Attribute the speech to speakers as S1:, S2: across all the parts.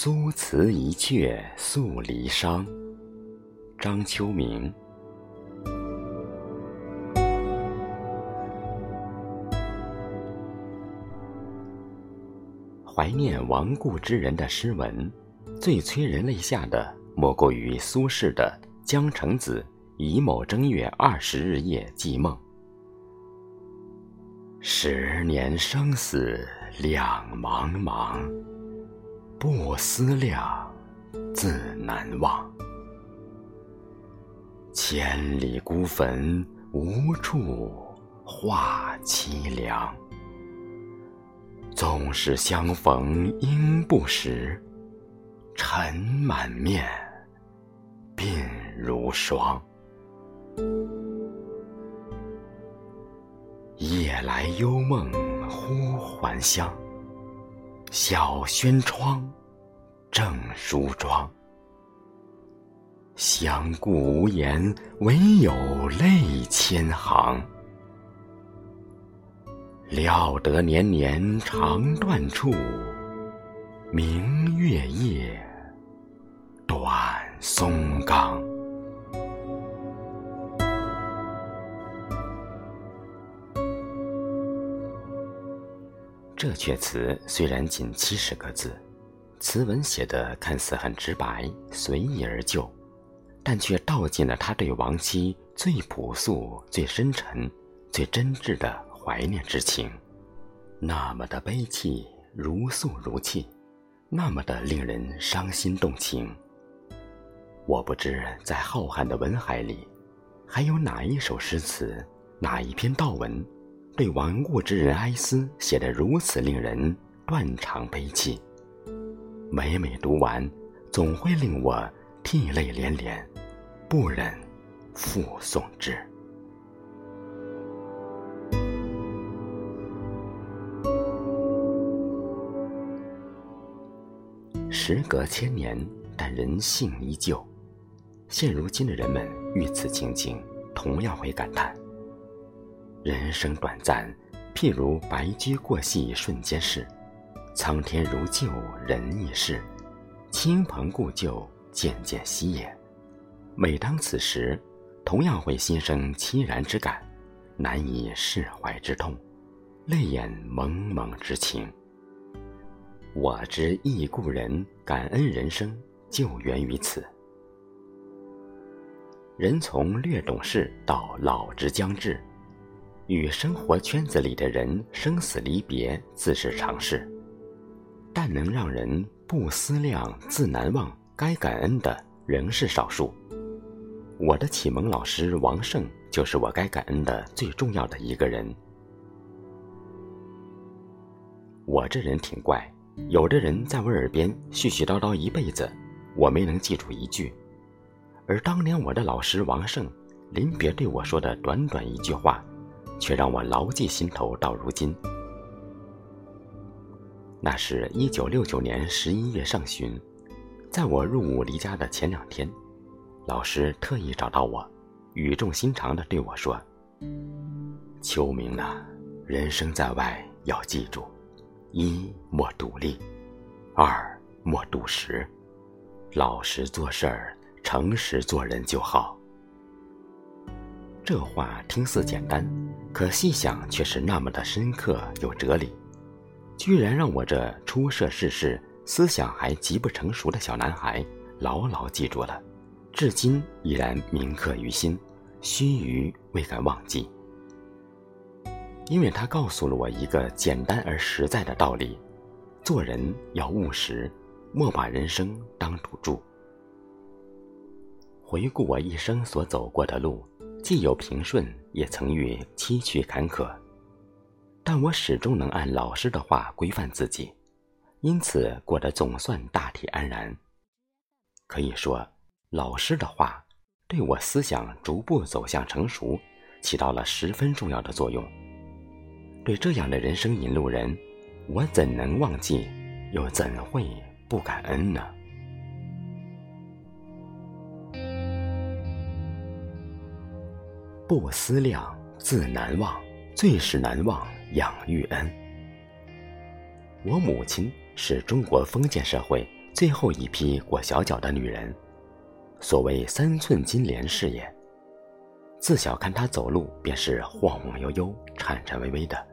S1: 苏辞一阙诉离殇，张秋明。怀念亡故之人的诗文，最催人泪下的，莫过于苏轼的《江城子·乙卯正月二十日夜寄梦》。十年生死两茫茫。不思量，自难忘。千里孤坟，无处话凄凉。纵使相逢应不识，尘满面，鬓如霜。夜来幽梦忽还乡。小轩窗，正梳妆。相顾无言，唯有泪千行。料得年年肠断处，明月夜，短松冈。这阙词虽然仅七十个字，词文写得看似很直白、随意而就，但却道尽了他对亡妻最朴素、最深沉、最真挚的怀念之情，那么的悲戚，如诉如泣，那么的令人伤心动情。我不知在浩瀚的文海里，还有哪一首诗词，哪一篇悼文。对亡故之人哀思写得如此令人断肠悲泣，每每读完，总会令我涕泪连连，不忍复诵之。时隔千年，但人性依旧。现如今的人们遇此情景，同样会感叹。人生短暂，譬如白驹过隙，瞬间逝；苍天如旧，人亦是。亲朋故旧，渐渐稀也。每当此时，同样会心生凄然之感，难以释怀之痛，泪眼蒙蒙之情。我之忆故人，感恩人生，就源于此。人从略懂事到老之将至。与生活圈子里的人生死离别自是常事，但能让人不思量自难忘、该感恩的仍是少数。我的启蒙老师王胜就是我该感恩的最重要的一个人。我这人挺怪，有的人在我耳边絮絮叨叨一辈子，我没能记住一句，而当年我的老师王胜临别对我说的短短一句话。却让我牢记心头到如今。那是一九六九年十一月上旬，在我入伍离家的前两天，老师特意找到我，语重心长地对我说：“秋明啊，人生在外要记住，一莫独立，二莫赌实，老实做事儿，诚实做人就好。”这话听似简单，可细想却是那么的深刻有哲理，居然让我这初涉世事、思想还极不成熟的小男孩牢牢记住了，至今依然铭刻于心，须臾未敢忘记。因为他告诉了我一个简单而实在的道理：做人要务实，莫把人生当赌注。回顾我一生所走过的路。既有平顺，也曾遇崎岖坎坷，但我始终能按老师的话规范自己，因此过得总算大体安然。可以说，老师的话对我思想逐步走向成熟，起到了十分重要的作用。对这样的人生引路人，我怎能忘记，又怎会不感恩呢？不思量，自难忘；最是难忘，养育恩。我母亲是中国封建社会最后一批裹小脚的女人，所谓三寸金莲是也。自小看她走路便是晃晃悠悠、颤颤巍巍的。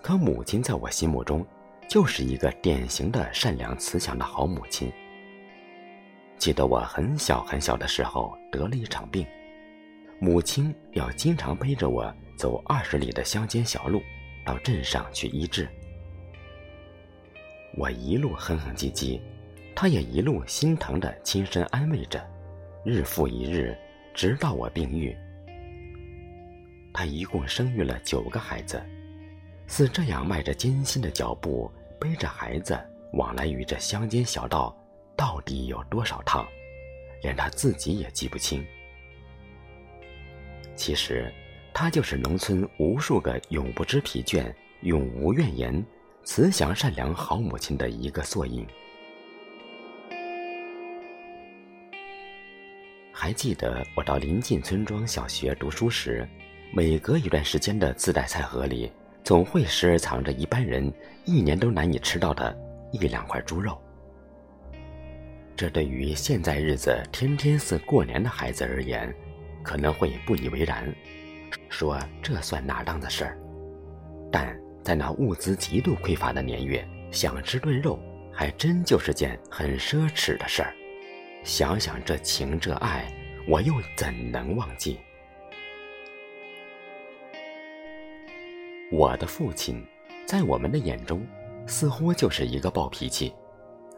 S1: 可母亲在我心目中，就是一个典型的善良慈祥的好母亲。记得我很小很小的时候得了一场病，母亲要经常背着我走二十里的乡间小路，到镇上去医治。我一路哼哼唧唧，她也一路心疼的亲身安慰着，日复一日，直到我病愈。她一共生育了九个孩子，似这样迈着艰辛的脚步，背着孩子往来于这乡间小道。到底有多少趟，连他自己也记不清。其实，他就是农村无数个永不知疲倦、永无怨言、慈祥善良好母亲的一个缩影。还记得我到临近村庄小学读书时，每隔一段时间的自带菜盒里，总会时而藏着一般人一年都难以吃到的一两块猪肉。这对于现在日子天天似过年的孩子而言，可能会不以为然，说这算哪当的事儿？但在那物资极度匮乏的年月，想吃顿肉，还真就是件很奢侈的事儿。想想这情这爱，我又怎能忘记？我的父亲，在我们的眼中，似乎就是一个暴脾气。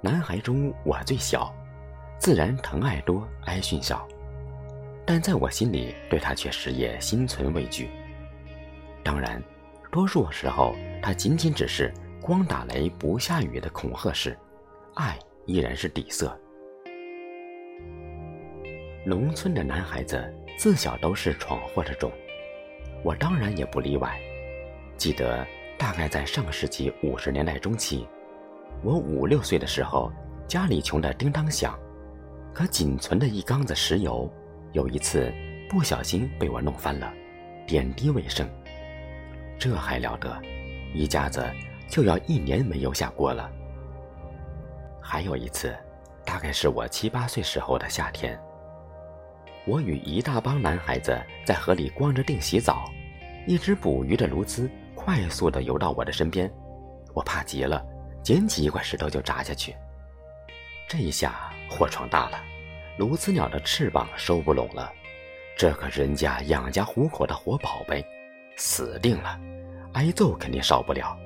S1: 男孩中我最小，自然疼爱多，挨训少。但在我心里，对他却实也心存畏惧。当然，多数时候他仅仅只是光打雷不下雨的恐吓式，爱依然是底色。农村的男孩子自小都是闯祸的种，我当然也不例外。记得大概在上世纪五十年代中期。我五六岁的时候，家里穷得叮当响，可仅存的一缸子石油，有一次不小心被我弄翻了，点滴未剩。这还了得，一家子就要一年没有下锅了。还有一次，大概是我七八岁时候的夏天，我与一大帮男孩子在河里光着腚洗澡，一只捕鱼的鸬鹚快速地游到我的身边，我怕极了。捡起一块石头就砸下去，这一下祸闯大了，鸬鹚鸟的翅膀收不拢了，这可人家养家糊口的活宝贝，死定了，挨揍肯定少不了。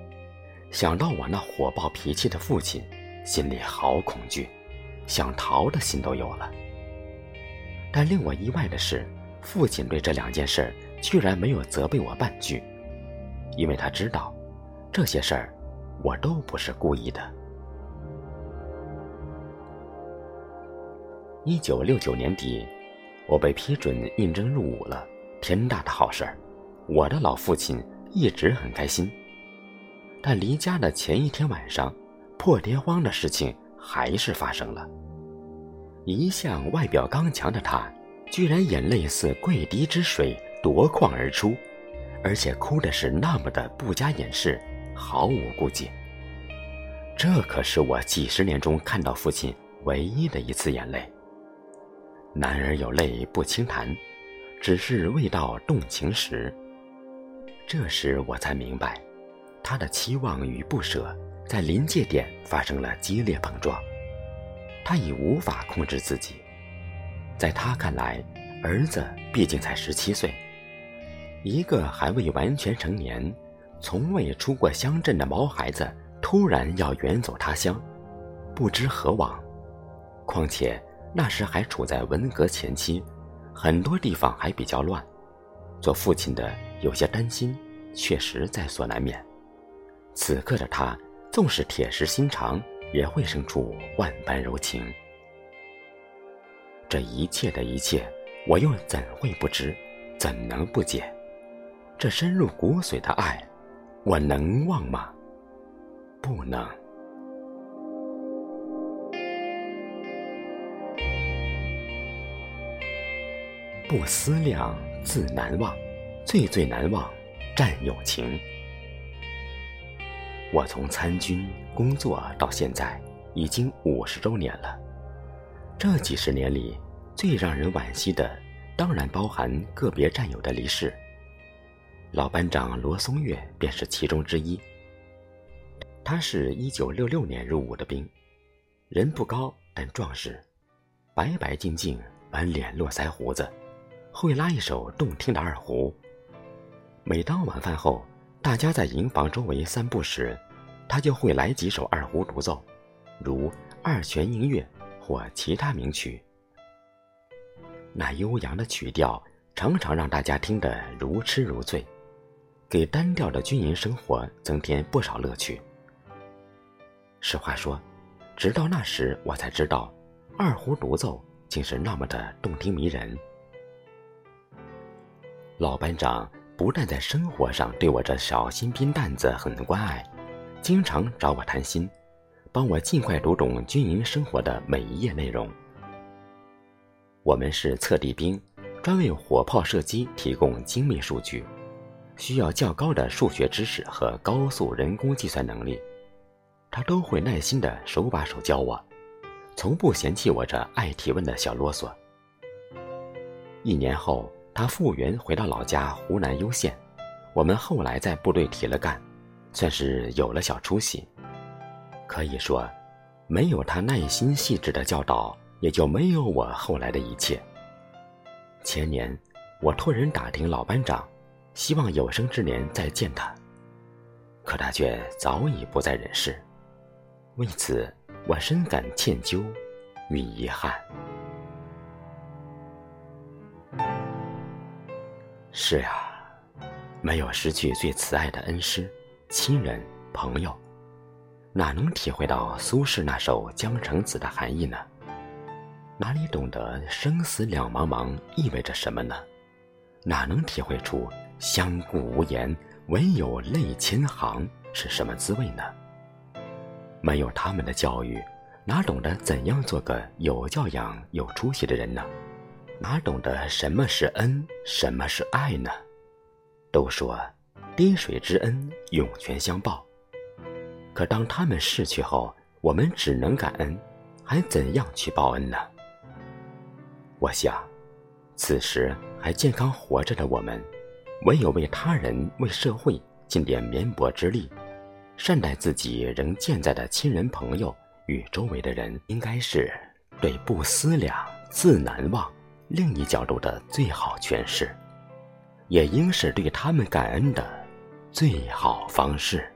S1: 想到我那火爆脾气的父亲，心里好恐惧，想逃的心都有了。但令我意外的是，父亲对这两件事居然没有责备我半句，因为他知道这些事儿。我都不是故意的。一九六九年底，我被批准应征入伍了，天大的好事儿！我的老父亲一直很开心。但离家的前一天晚上，破天荒的事情还是发生了。一向外表刚强的他，居然眼泪似跪滴之水夺眶而出，而且哭的是那么的不加掩饰。毫无顾忌。这可是我几十年中看到父亲唯一的一次眼泪。男儿有泪不轻弹，只是未到动情时。这时我才明白，他的期望与不舍在临界点发生了激烈碰撞。他已无法控制自己。在他看来，儿子毕竟才十七岁，一个还未完全成年。从未出过乡镇的毛孩子突然要远走他乡，不知何往。况且那时还处在文革前期，很多地方还比较乱。做父亲的有些担心，确实在所难免。此刻的他纵使铁石心肠，也会生出万般柔情。这一切的一切，我又怎会不知？怎能不解？这深入骨髓的爱。我能忘吗？不能。不思量，自难忘；最最难忘，战友情。我从参军工作到现在，已经五十周年了。这几十年里，最让人惋惜的，当然包含个别战友的离世。老班长罗松月便是其中之一。他是一九六六年入伍的兵，人不高但壮实，白白净净，满脸络腮胡子，会拉一首动听的二胡。每当晚饭后，大家在营房周围散步时，他就会来几首二胡独奏，如《二泉映月》或其他名曲。那悠扬的曲调常常让大家听得如痴如醉，给单调的军营生活增添不少乐趣。实话说，直到那时我才知道，二胡独奏竟是那么的动听迷人。老班长不但在生活上对我这小新兵蛋子很关爱，经常找我谈心，帮我尽快读懂军营生活的每一页内容。我们是测地兵，专为火炮射击提供精密数据，需要较高的数学知识和高速人工计算能力。他都会耐心的手把手教我，从不嫌弃我这爱提问的小啰嗦。一年后，他复员回到老家湖南攸县，我们后来在部队提了干，算是有了小出息。可以说，没有他耐心细致的教导，也就没有我后来的一切。前年，我托人打听老班长，希望有生之年再见他，可他却早已不在人世。为此，我深感歉疚与遗憾。是呀，没有失去最慈爱的恩师、亲人、朋友，哪能体会到苏轼那首《江城子》的含义呢？哪里懂得生死两茫茫意味着什么呢？哪能体会出相顾无言，唯有泪千行是什么滋味呢？没有他们的教育，哪懂得怎样做个有教养、有出息的人呢？哪懂得什么是恩，什么是爱呢？都说滴水之恩，涌泉相报。可当他们逝去后，我们只能感恩，还怎样去报恩呢？我想，此时还健康活着的我们，唯有为他人、为社会尽点绵薄之力。善待自己仍健在的亲人朋友与周围的人，应该是对不思量，自难忘另一角度的最好诠释，也应是对他们感恩的最好方式。